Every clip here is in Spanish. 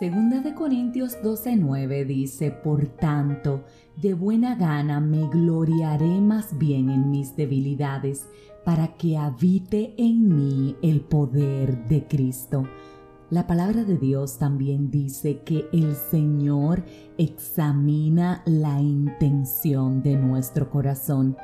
Segunda de Corintios 12:9 dice, Por tanto, de buena gana me gloriaré más bien en mis debilidades, para que habite en mí el poder de Cristo. La palabra de Dios también dice que el Señor examina la intención de nuestro corazón.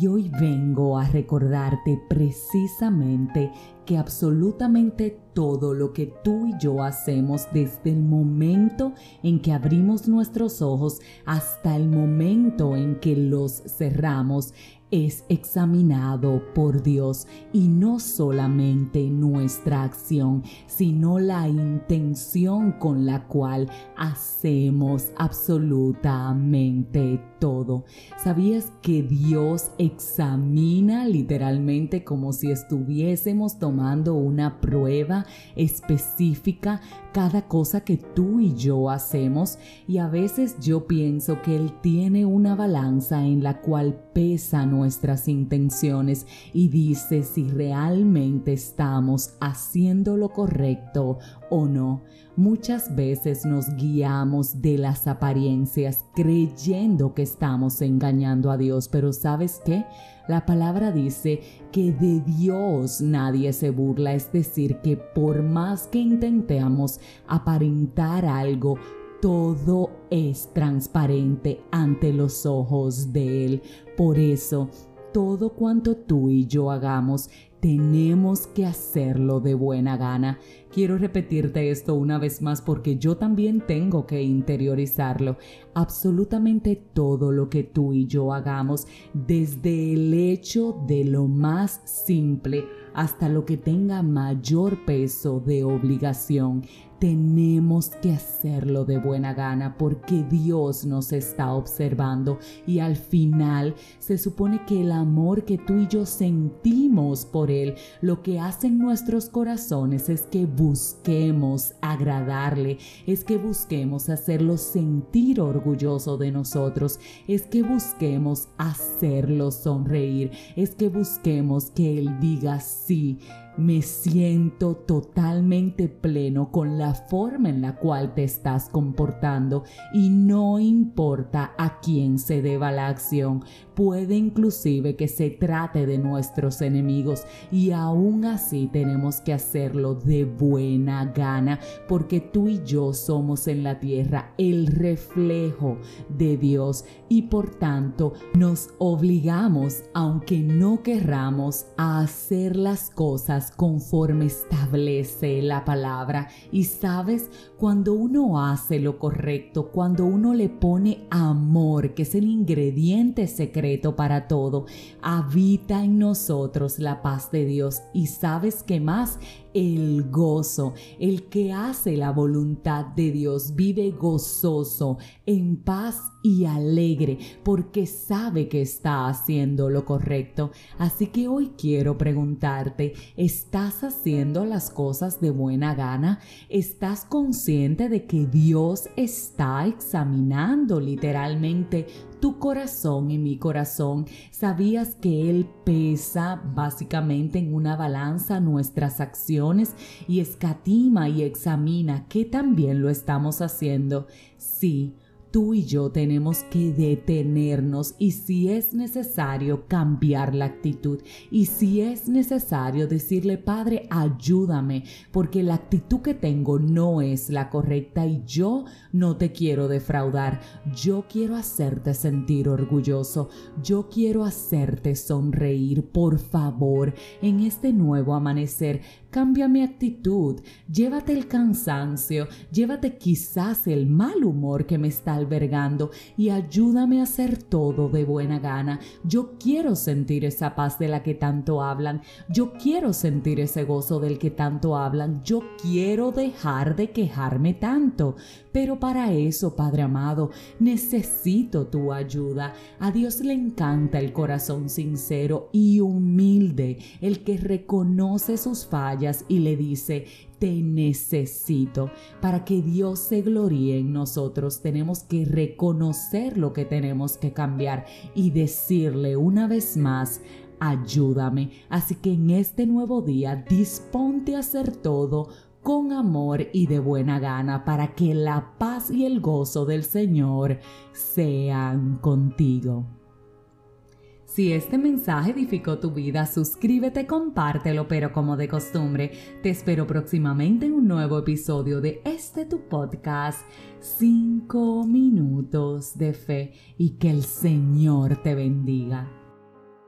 Y hoy vengo a recordarte precisamente que absolutamente todo lo que tú y yo hacemos desde el momento en que abrimos nuestros ojos hasta el momento en que los cerramos es examinado por Dios y no solamente nuestra acción, sino la intención con la cual hacemos absolutamente todo. ¿Sabías que Dios examina literalmente como si estuviésemos tomando una prueba específica cada cosa que tú y yo hacemos? Y a veces yo pienso que Él tiene una balanza en la cual pesa nuestras intenciones y dice si realmente estamos haciendo lo correcto o no. Muchas veces nos guiamos de las apariencias creyendo que estamos engañando a Dios, pero ¿sabes qué? La palabra dice que de Dios nadie se burla, es decir, que por más que intentemos aparentar algo, todo es transparente ante los ojos de Él. Por eso, todo cuanto tú y yo hagamos, tenemos que hacerlo de buena gana. Quiero repetirte esto una vez más porque yo también tengo que interiorizarlo. Absolutamente todo lo que tú y yo hagamos, desde el hecho de lo más simple hasta lo que tenga mayor peso de obligación, tenemos que hacerlo de buena gana porque Dios nos está observando y al final se supone que el amor que tú y yo sentimos por Él, lo que hacen nuestros corazones es que busquemos agradarle, es que busquemos hacerlo sentir orgulloso de nosotros, es que busquemos hacerlo sonreír, es que busquemos que Él diga sí me siento totalmente pleno con la forma en la cual te estás comportando y no importa a quién se deba la acción. Puede inclusive que se trate de nuestros enemigos y aún así tenemos que hacerlo de buena gana porque tú y yo somos en la tierra el reflejo de Dios y por tanto nos obligamos, aunque no querramos, a hacer las cosas conforme establece la palabra. Y sabes, cuando uno hace lo correcto, cuando uno le pone amor, que es el ingrediente secreto para todo, habita en nosotros la paz de Dios. Y sabes qué más, el gozo. El que hace la voluntad de Dios vive gozoso, en paz y alegre, porque sabe que está haciendo lo correcto. Así que hoy quiero preguntarte, ¿estás haciendo las cosas de buena gana? ¿Estás consciente de que Dios está examinando literalmente tu corazón y mi corazón. ¿Sabías que Él pesa básicamente en una balanza nuestras acciones y escatima y examina que también lo estamos haciendo? Sí tú y yo tenemos que detenernos y si es necesario cambiar la actitud y si es necesario decirle, Padre, ayúdame, porque la actitud que tengo no es la correcta y yo no te quiero defraudar, yo quiero hacerte sentir orgulloso, yo quiero hacerte sonreír, por favor, en este nuevo amanecer Cambia mi actitud, llévate el cansancio, llévate quizás el mal humor que me está albergando y ayúdame a hacer todo de buena gana. Yo quiero sentir esa paz de la que tanto hablan, yo quiero sentir ese gozo del que tanto hablan, yo quiero dejar de quejarme tanto. Pero para eso, Padre amado, necesito tu ayuda. A Dios le encanta el corazón sincero y humilde, el que reconoce sus y le dice, te necesito. Para que Dios se gloríe en nosotros, tenemos que reconocer lo que tenemos que cambiar y decirle una vez más, ayúdame. Así que en este nuevo día, disponte a hacer todo con amor y de buena gana para que la paz y el gozo del Señor sean contigo. Si este mensaje edificó tu vida, suscríbete, compártelo, pero como de costumbre, te espero próximamente en un nuevo episodio de este tu podcast, 5 minutos de fe, y que el Señor te bendiga.